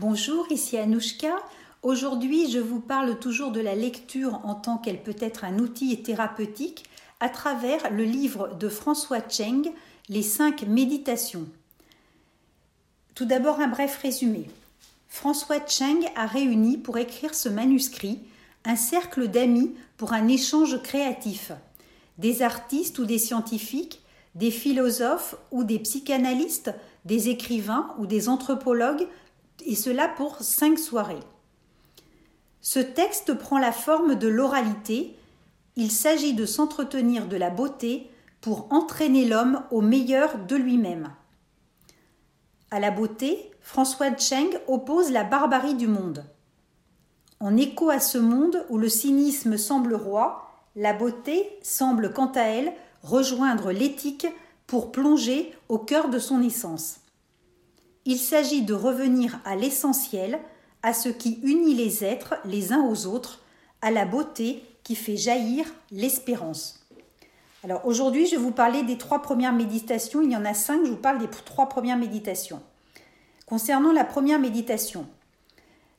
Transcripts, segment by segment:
Bonjour, ici Anouchka. Aujourd'hui, je vous parle toujours de la lecture en tant qu'elle peut être un outil thérapeutique à travers le livre de François Cheng, Les cinq méditations. Tout d'abord, un bref résumé. François Cheng a réuni pour écrire ce manuscrit un cercle d'amis pour un échange créatif. Des artistes ou des scientifiques, des philosophes ou des psychanalystes, des écrivains ou des anthropologues, et cela pour cinq soirées. Ce texte prend la forme de l'oralité. Il s'agit de s'entretenir de la beauté pour entraîner l'homme au meilleur de lui-même. À la beauté, François Cheng oppose la barbarie du monde. En écho à ce monde où le cynisme semble roi, la beauté semble quant à elle rejoindre l'éthique pour plonger au cœur de son essence. Il s'agit de revenir à l'essentiel, à ce qui unit les êtres les uns aux autres, à la beauté qui fait jaillir l'espérance. Alors aujourd'hui, je vais vous parler des trois premières méditations. Il y en a cinq, je vous parle des trois premières méditations. Concernant la première méditation,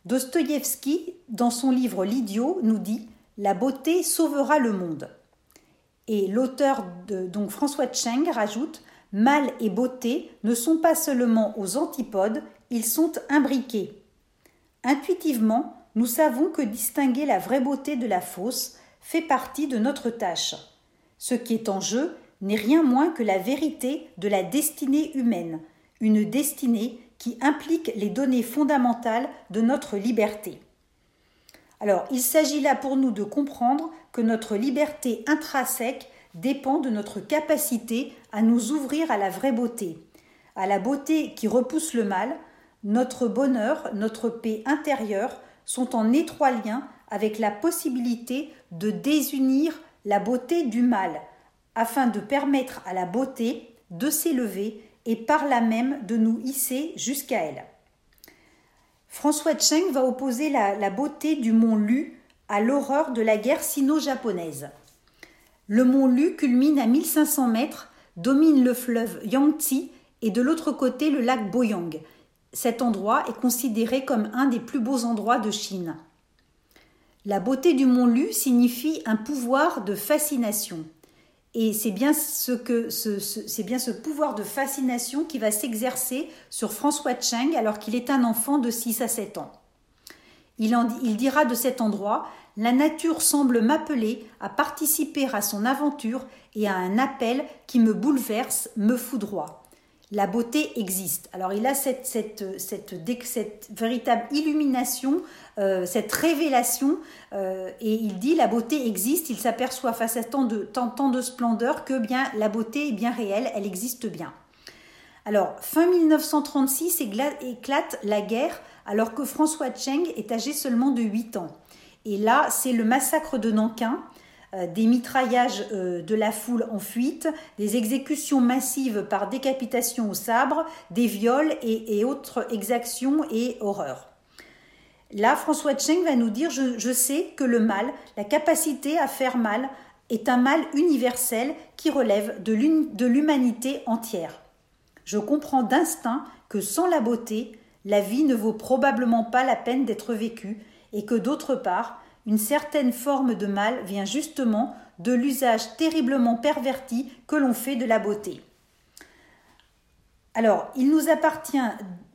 Dostoïevski, dans son livre L'idiot, nous dit La beauté sauvera le monde. Et l'auteur donc François Cheng rajoute Mal et beauté ne sont pas seulement aux antipodes, ils sont imbriqués. Intuitivement, nous savons que distinguer la vraie beauté de la fausse fait partie de notre tâche. Ce qui est en jeu n'est rien moins que la vérité de la destinée humaine, une destinée qui implique les données fondamentales de notre liberté. Alors, il s'agit là pour nous de comprendre que notre liberté intrinsèque dépend de notre capacité à nous ouvrir à la vraie beauté, à la beauté qui repousse le mal. Notre bonheur, notre paix intérieure sont en étroit lien avec la possibilité de désunir la beauté du mal, afin de permettre à la beauté de s'élever et par là même de nous hisser jusqu'à elle. François Cheng va opposer la, la beauté du mont Lu à l'horreur de la guerre sino-japonaise. Le mont Lu culmine à 1500 mètres, domine le fleuve Yangtze et de l'autre côté le lac Boyang. Cet endroit est considéré comme un des plus beaux endroits de Chine. La beauté du mont Lu signifie un pouvoir de fascination. Et c'est bien ce pouvoir de fascination qui va s'exercer sur François Cheng alors qu'il est un enfant de 6 à 7 ans. Il dira de cet endroit la nature semble m'appeler à participer à son aventure et à un appel qui me bouleverse, me foudroie. La beauté existe. Alors il a cette, véritable illumination, euh, cette révélation, euh, et il dit la beauté existe, il s'aperçoit face à tant de, tant, tant de splendeur que bien la beauté est bien réelle, elle existe bien. Alors, fin 1936 éclate la guerre alors que François Cheng est âgé seulement de 8 ans. Et là, c'est le massacre de Nankin, euh, des mitraillages euh, de la foule en fuite, des exécutions massives par décapitation au sabre, des viols et, autres exactions et horreurs. Là, François Cheng va nous dire je, je sais que le mal, la capacité à faire mal, est un mal universel qui relève de l'humanité entière. Je comprends d'instinct que sans la beauté, la vie ne vaut probablement pas la peine d'être vécue et que d'autre part, une certaine forme de mal vient justement de l'usage terriblement perverti que l'on fait de la beauté. Alors, il nous appartient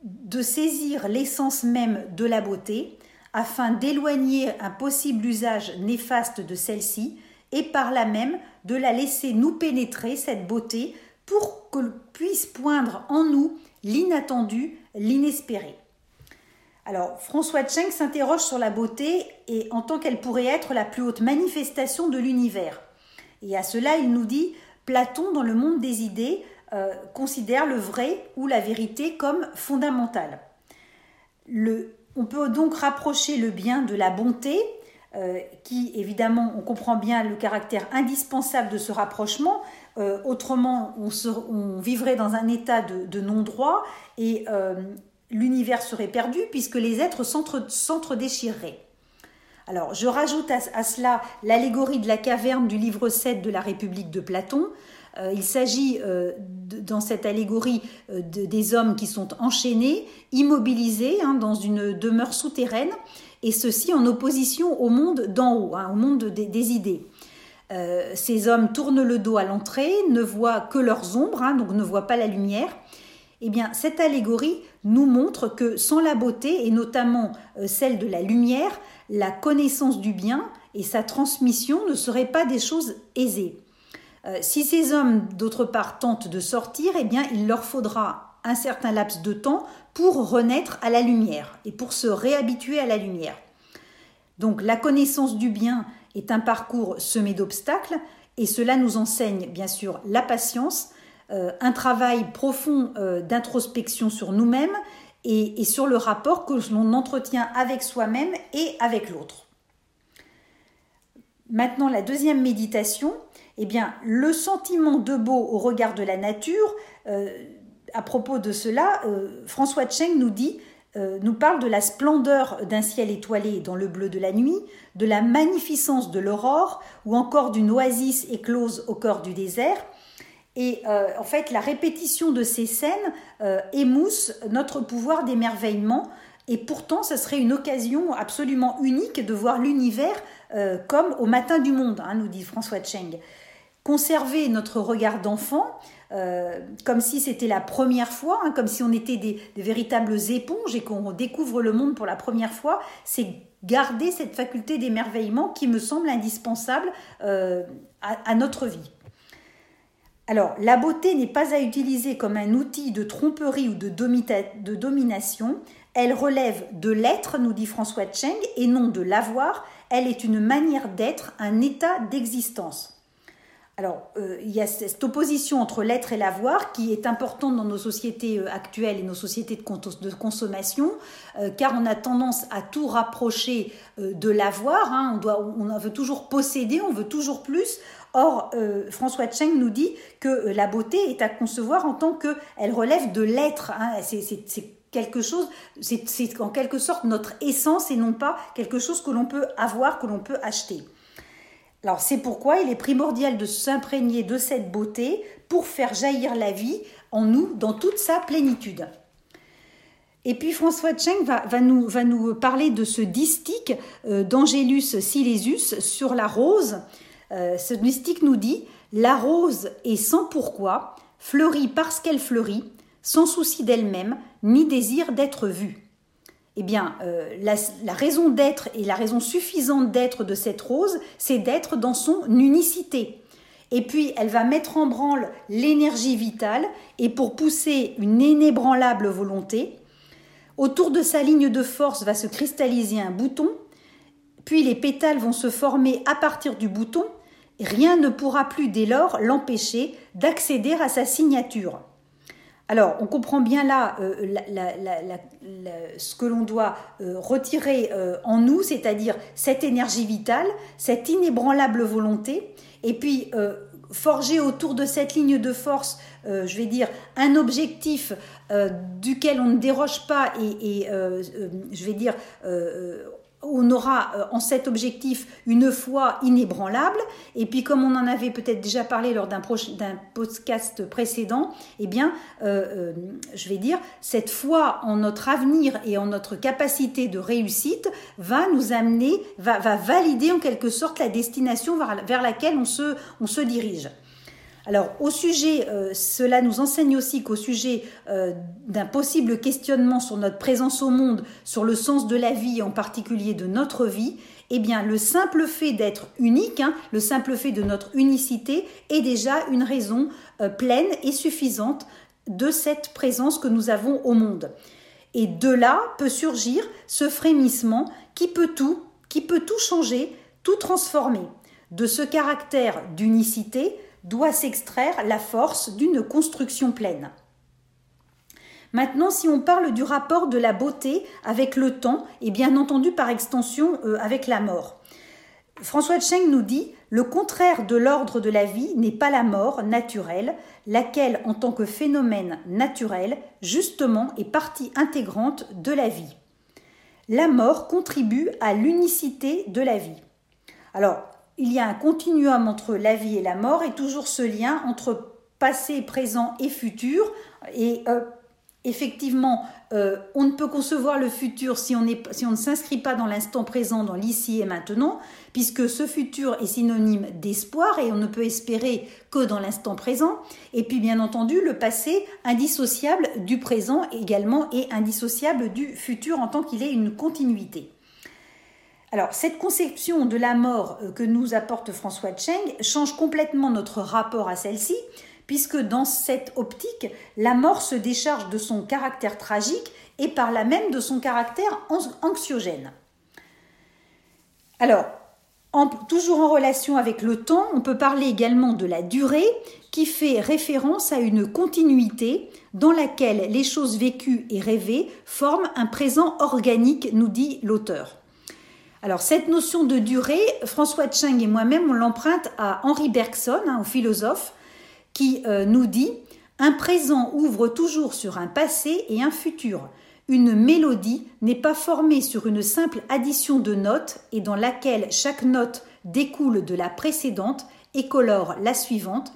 de saisir l'essence même de la beauté afin d'éloigner un possible usage néfaste de celle-ci et par là même de la laisser nous pénétrer, cette beauté, pour que puisse poindre en nous l'inattendu, l'inespéré. Alors, François Cheng s'interroge sur la beauté et en tant qu'elle pourrait être la plus haute manifestation de l'univers. Et à cela, il nous dit Platon, dans le monde des idées, euh, considère le vrai ou la vérité comme fondamental. on peut donc rapprocher le bien de la bonté, euh, qui évidemment, on comprend bien le caractère indispensable de ce rapprochement. Euh, autrement, on, vivrait dans un état de, non-droit et l'univers serait perdu puisque les êtres s'entre-déchireraient. Alors, je rajoute à, cela l'allégorie de la caverne du livre 7 de la République de Platon. Euh, il s'agit dans cette allégorie des hommes qui sont enchaînés, immobilisés hein, dans une demeure souterraine, et ceci en opposition au monde d'en haut, hein, au monde des, idées. ces hommes tournent le dos à l'entrée, ne voient que leurs ombres, hein, donc ne voient pas la lumière. Eh cette allégorie nous montre que sans la beauté, et notamment celle de la lumière, la connaissance du bien et sa transmission ne seraient pas des choses aisées. Euh, si ces hommes, d'autre part, tentent de sortir, eh bien, il leur faudra un certain laps de temps pour renaître à la lumière et pour se réhabituer à la lumière. Donc la connaissance du bien est un parcours semé d'obstacles et cela nous enseigne bien sûr la patience, euh, un travail profond euh, d'introspection sur nous-mêmes et, sur le rapport que l'on entretient avec soi-même et avec l'autre. Maintenant, la deuxième méditation, eh bien, le sentiment de beau au regard de la nature, euh, à propos de cela, euh, François Cheng nous dit, euh, nous parle de la splendeur d'un ciel étoilé dans le bleu de la nuit, de la magnificence de l'aurore, ou encore d'une oasis éclose au cœur du désert, et euh, en fait, la répétition de ces scènes euh, émousse notre pouvoir d'émerveillement. Et pourtant, ce serait une occasion absolument unique de voir l'univers euh, comme au matin du monde, hein, nous dit François Cheng. Conserver notre regard d'enfant, comme si c'était la première fois, hein, comme si on était des, véritables éponges et qu'on découvre le monde pour la première fois, c'est garder cette faculté d'émerveillement qui me semble indispensable à notre vie. Alors, la beauté n'est pas à utiliser comme un outil de tromperie ou de, domination. Elle relève de l'être, nous dit François Cheng, et non de l'avoir. Elle est une manière d'être, un état d'existence. Alors, euh, il y a cette opposition entre l'être et l'avoir qui est importante dans nos sociétés euh, actuelles et nos sociétés de, consommation, euh, car on a tendance à tout rapprocher de l'avoir. Hein. on, on veut toujours posséder, on veut toujours plus. Or, euh, François Cheng nous dit que euh, la beauté est à concevoir en tant qu'elle relève de l'être. Hein. C'est quelque chose, c'est en quelque sorte notre essence et non pas quelque chose que l'on peut avoir, que l'on peut acheter. Alors c'est pourquoi il est primordial de s'imprégner de cette beauté pour faire jaillir la vie en nous dans toute sa plénitude. Et puis François Cheng va, nous, parler de ce distique euh, d'Angelus Silesius sur la rose euh, ce mystique nous dit La rose est sans pourquoi, fleurit parce qu'elle fleurit, sans souci d'elle-même, ni désir d'être vue. Eh bien, euh, la, raison d'être et la raison suffisante d'être de cette rose, c'est d'être dans son unicité. Et puis, elle va mettre en branle l'énergie vitale et pour pousser une inébranlable volonté. Autour de sa ligne de force va se cristalliser un bouton, puis les pétales vont se former à partir du bouton Rien ne pourra plus dès lors l'empêcher d'accéder à sa signature. Alors, on comprend bien là euh, ce que l'on doit euh, retirer euh, en nous, c'est-à-dire cette énergie vitale, cette inébranlable volonté, et puis forger autour de cette ligne de force, je vais dire, un objectif duquel on ne déroge pas et, et je vais dire, on aura euh, en cet objectif une foi inébranlable. Et puis, comme on en avait peut-être déjà parlé lors d'un podcast précédent, eh bien, euh, euh, je vais dire, cette foi en notre avenir et en notre capacité de réussite va nous amener, va, valider en quelque sorte la destination vers, laquelle on se dirige. Alors, au sujet, euh, cela nous enseigne aussi qu'au sujet euh, d'un possible questionnement sur notre présence au monde, sur le sens de la vie, en particulier de notre vie, eh le simple fait d'être unique, hein, le simple fait de notre unicité, est déjà une raison euh, pleine et suffisante de cette présence que nous avons au monde. Et de là peut surgir ce frémissement qui peut tout, qui peut tout changer, tout transformer. De ce caractère d'unicité, doit s'extraire la force d'une construction pleine. Maintenant, si on parle du rapport de la beauté avec le temps et bien entendu par extension euh, avec la mort. François Cheng nous dit Le contraire de l'ordre de la vie n'est pas la mort naturelle, laquelle, en tant que phénomène naturel, justement est partie intégrante de la vie. La mort contribue à l'unicité de la vie. Alors, il y a un continuum entre la vie et la mort et toujours ce lien entre passé, présent et futur. Et euh, effectivement, euh, on ne peut concevoir le futur si on, si on ne s'inscrit pas dans l'instant présent, dans l'ici et maintenant, puisque ce futur est synonyme d'espoir et on ne peut espérer que dans l'instant présent. Et puis bien entendu, le passé indissociable du présent également et indissociable du futur en tant qu'il est une continuité. Cette conception de la mort euh, que nous apporte François Cheng change complètement notre rapport à celle-ci, puisque dans cette optique, la mort se décharge de son caractère tragique et par là même de son caractère anxiogène. Alors, toujours en relation avec le temps, on peut parler également de la durée qui fait référence à une continuité dans laquelle les choses vécues et rêvées forment un présent organique, nous dit l'auteur. Alors cette notion de durée, François Cheng et moi-même, on l'emprunte à Henri Bergson, hein, philosophe, qui euh, nous dit Un présent ouvre toujours sur un passé et un futur. Une mélodie n'est pas formée sur une simple addition de notes et dans laquelle chaque note découle de la précédente et colore la suivante.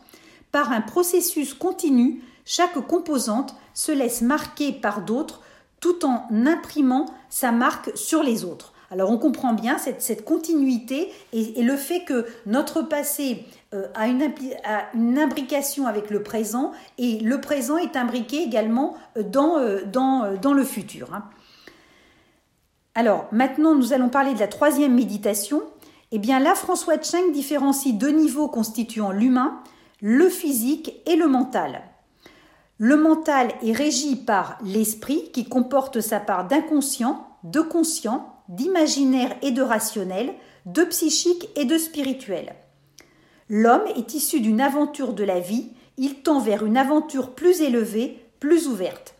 Par un processus continu, chaque composante se laisse marquer par d'autres tout en imprimant sa marque sur les autres. Alors on comprend bien cette, continuité et, le fait que notre passé euh, a, une, imbrication avec le présent et le présent est imbriqué également euh, euh, dans, le futur. Hein. Alors maintenant nous allons parler de la troisième méditation. Eh bien là François Cheng différencie deux niveaux constituant l'humain, le physique et le mental. Le mental est régi par l'esprit qui comporte sa part d'inconscient, de conscient d'imaginaire et de rationnel, de psychique et de spirituel. L'homme est issu d'une aventure de la vie, il tend vers une aventure plus élevée, plus ouverte.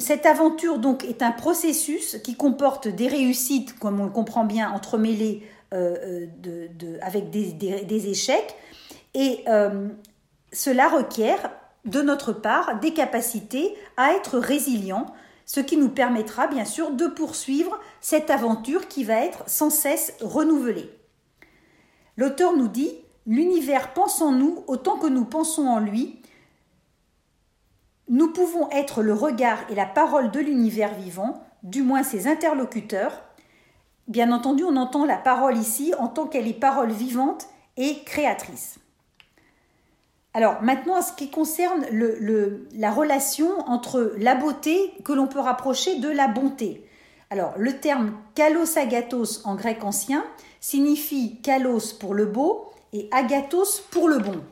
cette aventure donc est un processus qui comporte des réussites, comme on le comprend bien, entremêlées euh, euh, avec des, échecs, et euh, cela requiert de notre part des capacités à être résilient, ce qui nous permettra bien sûr de poursuivre cette aventure qui va être sans cesse renouvelée. L'auteur nous dit L'univers pense en nous autant que nous pensons en lui. Nous pouvons être le regard et la parole de l'univers vivant, du moins ses interlocuteurs. Bien entendu, on entend la parole ici en tant qu'elle est parole vivante et créatrice. Alors maintenant, ce qui concerne la relation entre la beauté que l'on peut rapprocher de la bonté. Alors le terme kalos agathos en grec ancien signifie kalos pour le beau et agathos pour le bon.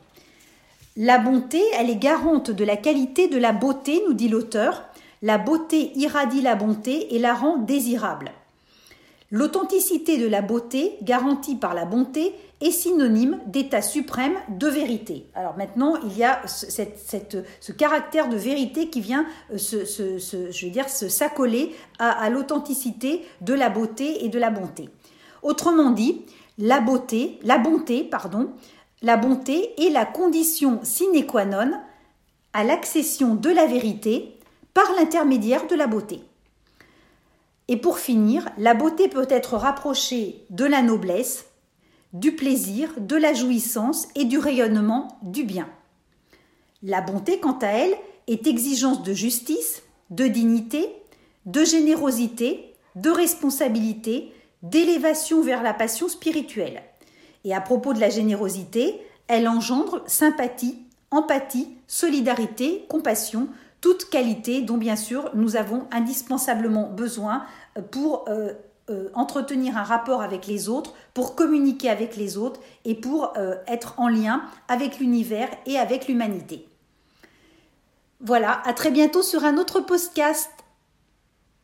La bonté, elle est garante de la qualité de la beauté, nous dit l'auteur. La beauté irradie la bonté et la rend désirable. L'authenticité de la beauté, garantie par la bonté, est synonyme d'état suprême de vérité. Alors maintenant, il y a ce caractère de vérité qui vient euh, s'accoler à, l'authenticité de la beauté et de la bonté. Autrement dit, la beauté, la bonté, pardon, la bonté est la condition sine qua non à l'accession de la vérité par l'intermédiaire de la beauté. Et pour finir, la beauté peut être rapprochée de la noblesse, du plaisir, de la jouissance et du rayonnement du bien. La bonté, quant à elle, est exigence de justice, de dignité, de générosité, de responsabilité, d'élévation vers la passion spirituelle. Et à propos de la générosité, elle engendre sympathie, empathie, solidarité, compassion, toutes qualités dont bien sûr nous avons indispensablement besoin pour euh, euh, entretenir un rapport avec les autres, pour communiquer avec les autres et pour euh, être en lien avec l'univers et avec l'humanité. Voilà, à très bientôt sur un autre podcast.